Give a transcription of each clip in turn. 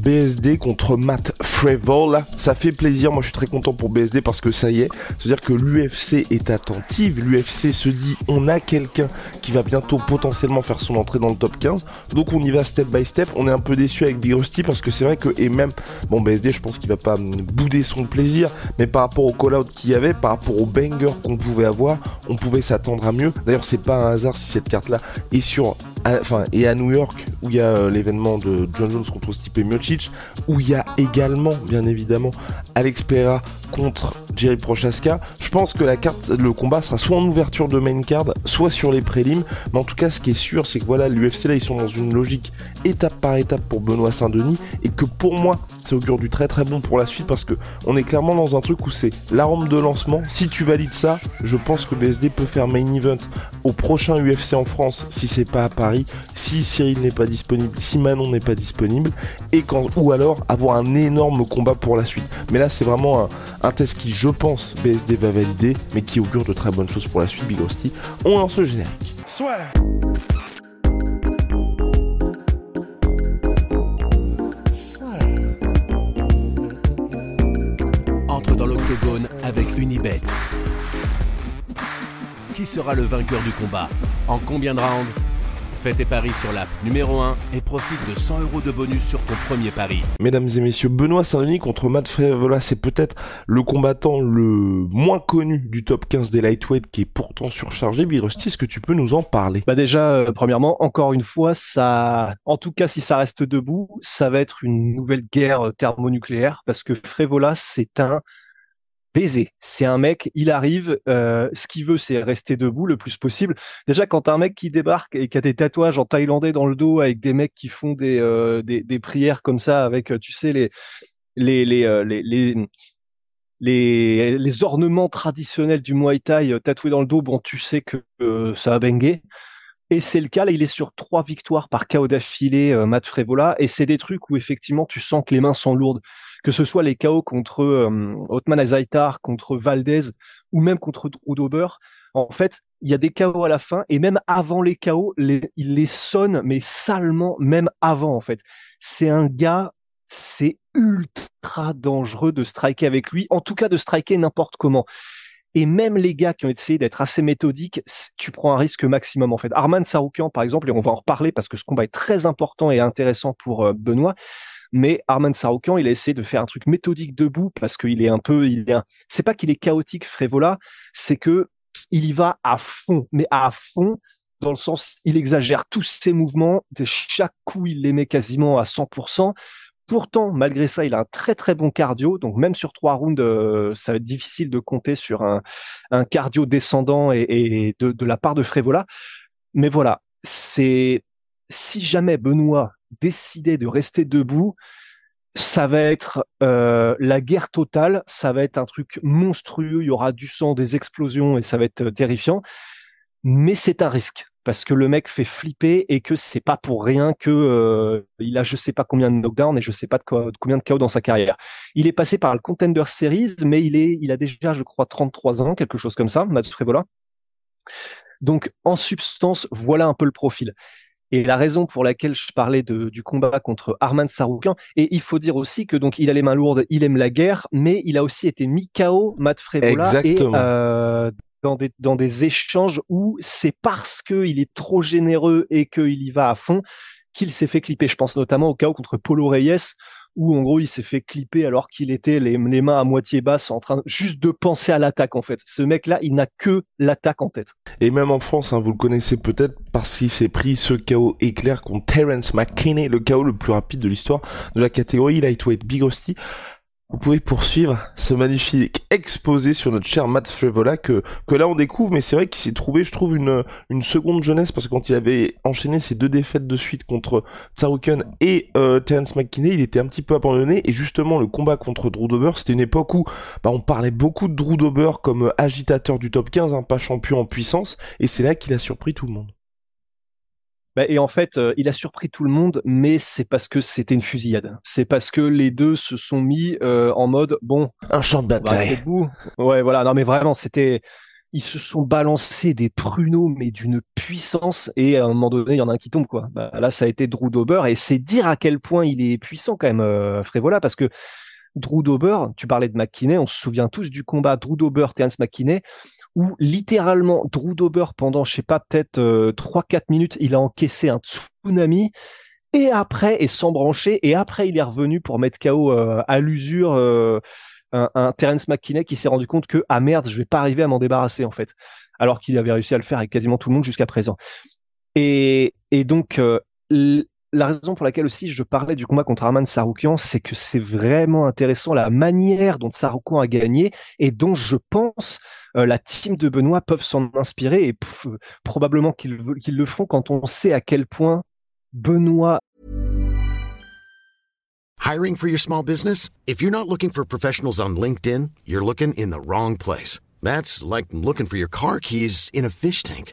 BSD contre Matt Frevol. Ça fait plaisir, moi je suis très content pour BSD parce que ça y est, c'est-à-dire que l'UFC est attentive, l'UFC se dit on a quelqu'un qui va bientôt potentiellement faire son entrée dans le top 15, donc on y va step by step, on est un peu déçu avec Big Rusty parce que c'est vrai que, et même, bon BSD je pense qu'il va pas bouder son plaisir, mais par rapport au call-out qu'il y avait, par rapport au banger qu'on pouvait avoir, on pouvait s'attendre à mieux. D'ailleurs c'est pas un hasard si cette carte-là est sur, enfin, et à New York où il y a euh, l'événement de John Jones contre Stipe Miocic, où il y a également, bien évidemment, Alex Pereira contre Jerry Prochaska. Je pense que la carte, le combat sera soit en ouverture de main card, soit sur les prélims. Mais en tout cas, ce qui est sûr, c'est que voilà, l'UFC là, ils sont dans une logique étape par étape pour Benoît Saint-Denis, et que pour moi, ça augure du très très bon pour la suite parce que on est clairement dans un truc où c'est la rampe de lancement. Si tu valides ça, je pense que BSD peut faire main event au prochain UFC en France si c'est pas à Paris, si Cyril n'est pas disponible, si Manon n'est pas disponible, et quand ou alors avoir un énorme combat pour la suite. Mais là, c'est vraiment un, test qui, je pense, BSD va valider, mais qui augure de très bonnes choses pour la suite. Big Rusty, on lance le générique. Soit. Entre dans l'octogone avec Unibet. Qui sera le vainqueur du combat? En combien de rounds? Fais tes paris sur l'app numéro 1 et profite de 100 euros de bonus sur ton premier pari. Mesdames et messieurs, Benoît Saint-Denis contre Matt Frevola, c'est peut-être le combattant le moins connu du top 15 des lightweight qui est pourtant surchargé. Birosti, est-ce que tu peux nous en parler? Bah déjà, euh, premièrement, encore une fois, ça, en tout cas, si ça reste debout, ça va être une nouvelle guerre thermonucléaire parce que Frevola, c'est un baiser. C'est un mec, il arrive, euh, ce qu'il veut, c'est rester debout le plus possible. Déjà, quand un mec qui débarque et qui a des tatouages en thaïlandais dans le dos avec des mecs qui font des, euh, des, prières comme ça avec, euh, tu sais, les, les, les, les, les les, ornements traditionnels du Muay Thai tatoués dans le dos, bon, tu sais que ça va benguer. Et c'est le cas, là, il est sur trois victoires par KO d'affilée, Matt Frevola, et c'est des trucs où effectivement tu sens que les mains sont lourdes que ce soit les KO contre euh, Otman Azaitar, contre Valdez ou même contre Udober, en fait, il y a des KO à la fin et même avant les KO, il les sonne mais salement même avant en fait. C'est un gars, c'est ultra dangereux de striker avec lui, en tout cas de striker n'importe comment. Et même les gars qui ont essayé d'être assez méthodiques, tu prends un risque maximum en fait. Arman Saroukian par exemple, et on va en reparler parce que ce combat est très important et intéressant pour euh, Benoît. Mais Arman Saroukian, il a essayé de faire un truc méthodique debout parce qu'il est un peu, il est, c'est pas qu'il est chaotique, Frévola, c'est que il y va à fond, mais à fond dans le sens, il exagère tous ses mouvements, de chaque coup, il les met quasiment à 100%. Pourtant, malgré ça, il a un très très bon cardio. Donc même sur trois rounds, euh, ça va être difficile de compter sur un, cardio descendant et, de, la part de Frévola. Mais voilà, c'est si jamais Benoît décider de rester debout, ça va être euh, la guerre totale, ça va être un truc monstrueux, il y aura du sang, des explosions et ça va être terrifiant. Mais c'est un risque parce que le mec fait flipper et que c'est pas pour rien que euh, il a je sais pas combien de knockdowns et je sais pas de, combien de KO dans sa carrière. Il est passé par le Contender Series, mais il est il a déjà je crois 33 ans, quelque chose comme ça, Matt Frevola. Donc en substance, voilà un peu le profil. Et la raison pour laquelle je parlais de, du combat contre Arman Saroukian, et il faut dire aussi que donc il a les mains lourdes, il aime la guerre, mais il a aussi été mis KO, Matt Frevola, et euh, dans des, dans des échanges où c'est parce qu'il est trop généreux et qu'il y va à fond qu'il s'est fait clipper. Je pense notamment au KO contre Polo Reyes, où en gros il s'est fait clipper alors qu'il était les, mains à moitié basses en train juste de penser à l'attaque en fait. Ce mec-là, il n'a que l'attaque en tête. Et même en France, hein, vous le connaissez peut-être parce qu'il s'est pris ce KO éclair contre Terence McKinney, le KO le plus rapide de l'histoire de la catégorie lightweight Big Rusty. Vous pouvez poursuivre ce magnifique exposé sur notre cher Matt Frevola que, que là on découvre, mais c'est vrai qu'il s'est trouvé, je trouve, une, une seconde jeunesse parce que quand il avait enchaîné ses deux défaites de suite contre Tsaruken et euh, Terence McKinney, il était un petit peu abandonné et justement le combat contre Drew Dober, c'était une époque où bah, on parlait beaucoup de Drew Dober comme agitateur du top 15, hein, pas champion en puissance, et c'est là qu'il a surpris tout le monde. Bah, et en fait, euh, il a surpris tout le monde, mais c'est parce que c'était une fusillade. C'est parce que les deux se sont mis euh, en mode bon. Un champ de bataille. Ouais, voilà. Non, mais vraiment, c'était. Ils se sont balancés des pruneaux, mais d'une puissance. Et à un moment donné, il y en a un qui tombe, quoi. Bah, là, ça a été Drew Dober, et c'est dire à quel point il est puissant quand même, euh, Frévola, parce que Drew Dober, tu parlais de McKinney, on se souvient tous du combat Drew Dober, Terence McKinney où littéralement Drew Dober pendant je sais pas peut-être euh, 3-4 minutes il a encaissé un tsunami. Et après est sans brancher et après il est revenu pour mettre KO euh, à l'usure euh, un, un, Terence McKinney qui s'est rendu compte que ah merde je vais pas arriver à m'en débarrasser en fait. Alors qu'il avait réussi à le faire avec quasiment tout le monde jusqu'à présent. Et, et donc euh, la raison pour laquelle aussi je parlais du combat contre Arman Saroukian, c'est que c'est vraiment intéressant la manière dont Saroukian a gagné et dont je pense euh, la team de Benoît peuvent s'en inspirer et probablement qu'ils qu'ils le feront quand on sait à quel point Benoît. Hiring for your small business? If you're not looking for professionals on LinkedIn, you're looking in the wrong place. That's like looking for your car keys in a fish tank.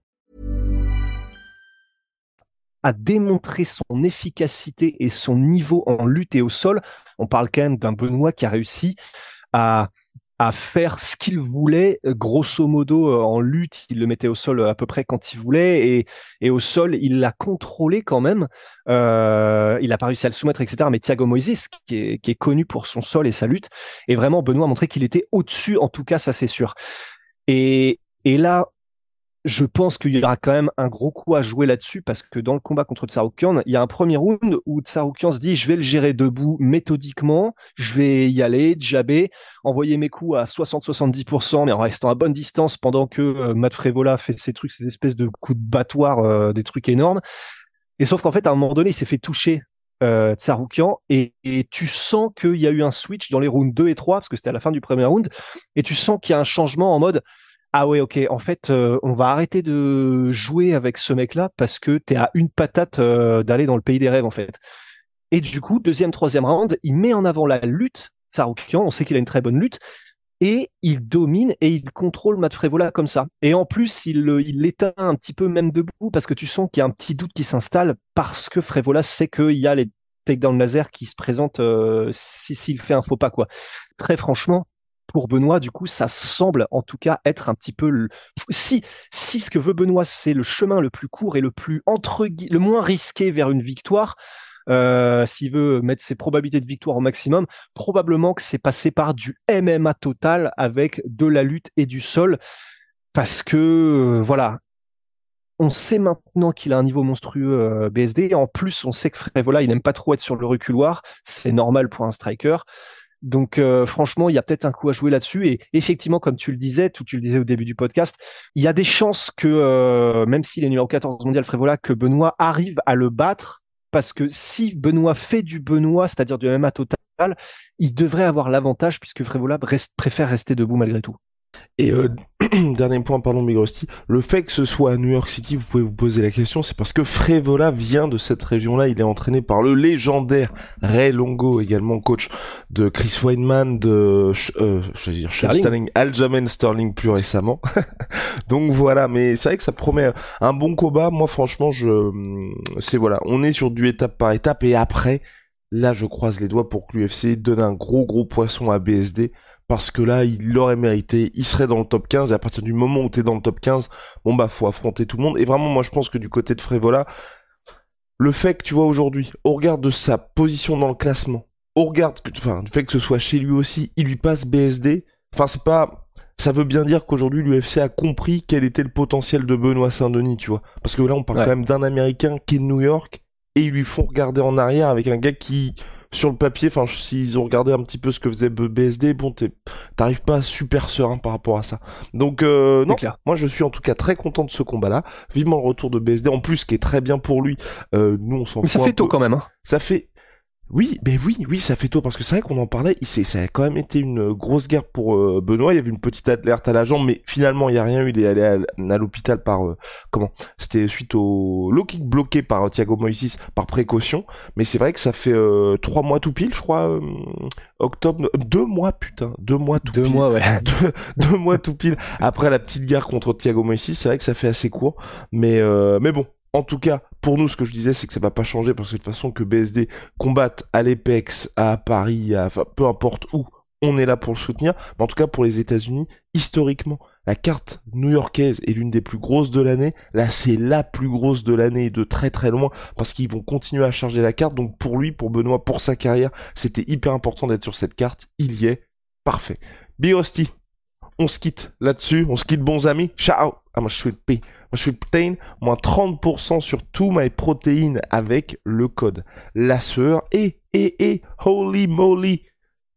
A démontré son efficacité et son niveau en lutte et au sol. On parle quand même d'un Benoît qui a réussi à à faire ce qu'il voulait, grosso modo euh, en lutte, il le mettait au sol à peu près quand il voulait, et, et au sol, il l'a contrôlé quand même. Euh, il a pas réussi à le soumettre, etc. Mais Thiago Moises, qui est, qui est connu pour son sol et sa lutte, et vraiment Benoît a montré qu'il était au-dessus, en tout cas, ça c'est sûr. Et, et là, je pense qu'il y aura quand même un gros coup à jouer là-dessus parce que dans le combat contre Tsaroukian, il y a un premier round où Tsaroukian se dit je vais le gérer debout méthodiquement, je vais y aller, jabber, envoyer mes coups à 60-70% mais en restant à bonne distance pendant que euh, Matt Frevola fait ses trucs, ces espèces de coups de battoir, euh, des trucs énormes. Et sauf qu'en fait, à un moment donné, il s'est fait toucher euh, Tsaroukian et, et, tu sens qu'il y a eu un switch dans les rounds 2 et 3 parce que c'était à la fin du premier round et tu sens qu'il y a un changement en mode ah ouais, ok. En fait, euh, on va arrêter de jouer avec ce mec-là parce que t'es à une patate euh, d'aller dans le pays des rêves, en fait. Et du coup, deuxième, troisième round, il met en avant la lutte. Saroukian, on sait qu'il a une très bonne lutte. Et il domine et il contrôle Matt Frevola comme ça. Et en plus, il l'éteint un petit peu même debout parce que tu sens qu'il y a un petit doute qui s'installe parce que Frevola sait qu'il y a les takedowns laser qui se présentent euh, s'il fait un faux pas, quoi. Très franchement, pour Benoît, du coup, ça semble en tout cas être un petit peu si si ce que veut Benoît, c'est le chemin le plus court et le plus entre le moins risqué vers une victoire. Euh, s'il veut mettre ses probabilités de victoire au maximum, probablement que c'est passé par du MMA total avec de la lutte et du sol, parce que euh, voilà, on sait maintenant qu'il a un niveau monstrueux euh, BSD. En plus, on sait que il n'aime pas trop être sur le reculoir. C'est normal pour un striker. Donc euh, franchement, il y a peut-être un coup à jouer là-dessus. Et effectivement, comme tu le disais, tout tu le disais au début du podcast, il y a des chances que, euh, même s'il est numéro 14 mondial Frévola, que Benoît arrive à le battre. Parce que si Benoît fait du Benoît, c'est-à-dire du MMA total, il devrait avoir l'avantage puisque Frévola préfère rester debout malgré tout. Et euh, dernier point, pardon, Migrosti, le fait que ce soit à New York City, vous pouvez vous poser la question, c'est parce que Frévola vient de cette région-là. Il est entraîné par le légendaire Ray Longo, également coach de Chris Weidman, de, euh, je veux dire, Sterling, Aljamain Sterling plus récemment. Donc voilà, mais c'est vrai que ça promet un bon combat. Moi, franchement, je, c'est voilà, on est sur du étape par étape et après, là, je croise les doigts pour que l'UFC donne un gros gros poisson à BSD parce que là, il l'aurait mérité, il serait dans le top 15, et à partir du moment où t'es dans le top 15, bon bah faut affronter tout le monde, et vraiment moi je pense que du côté de Frévola, le fait que tu vois aujourd'hui, au regard de sa position dans le classement, au regard que, enfin, du fait que ce soit chez lui aussi, il lui passe BSD, enfin c'est pas, ça veut bien dire qu'aujourd'hui l'UFC a compris quel était le potentiel de Benoît Saint-Denis, tu vois. Parce que là, on parle quand même d'un Américain qui est de New York et ils lui font regarder en arrière avec un gars qui, sur le papier, enfin, s'ils ont regardé un petit peu ce que faisait BSD, bon, t'arrives pas super serein par rapport à ça. Donc, euh, non, moi je suis en tout cas très content de ce combat-là. Vivement le retour de BSD, en plus, qui est très bien pour lui. Euh, nous, on s'en Mais ça fait tôt quand même, hein. Ça fait, oui, ben oui, oui, ça fait tôt parce que c'est vrai qu'on en parlait. Ça a quand même été une grosse guerre pour euh, Benoît. Il y avait une petite alerte à la jambe, mais finalement il y a rien eu. Il est allé à, l'hôpital par euh, comment C'était suite au low kick bloqué par euh, Thiago Moises par précaution. Mais c'est vrai que ça fait trois mois tout pile, je crois, octobre, deux mois putain, deux mois tout deux pile. Mois, ouais. deux, mois tout pile après la petite guerre contre Thiago Moises. C'est vrai que ça fait assez court, mais mais bon, en tout cas, pour nous, ce que je disais, c'est que ça va pas changer parce que de toute façon que BSD combatte à l'Apex, à Paris, à, peu importe où, on est là pour le soutenir. Mais en tout cas, pour les États-Unis, historiquement, la carte new-yorkaise est l'une des plus grosses de l'année. Là, c'est la plus grosse de l'année de très très loin parce qu'ils vont continuer à charger la carte. Donc pour lui, pour Benoît, pour sa carrière, c'était hyper important d'être sur cette carte. Il y est. Parfait. Big on se quitte là-dessus. On se quitte, bons amis. Ciao. I'm a sweet pea. Je suis protein, moins 30% sur tout my protéines avec le code la sueur et, et, et, holy moly.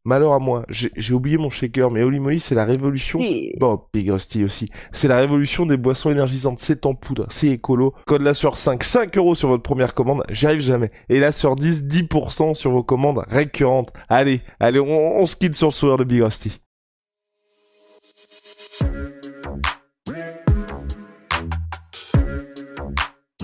Malheur à moi, j'ai oublié mon shaker, mais holy moly, c'est la révolution. Bon, Big Rusty aussi. C'est la révolution des boissons énergisantes. C'est en poudre, c'est écolo. Code la sueur 5, 5 euros sur votre première commande. J'y arrive jamais. Et la sueur 10, 10% sur vos commandes récurrentes. Allez, allez, on, on se quitte sur le sourire de Big Rusty.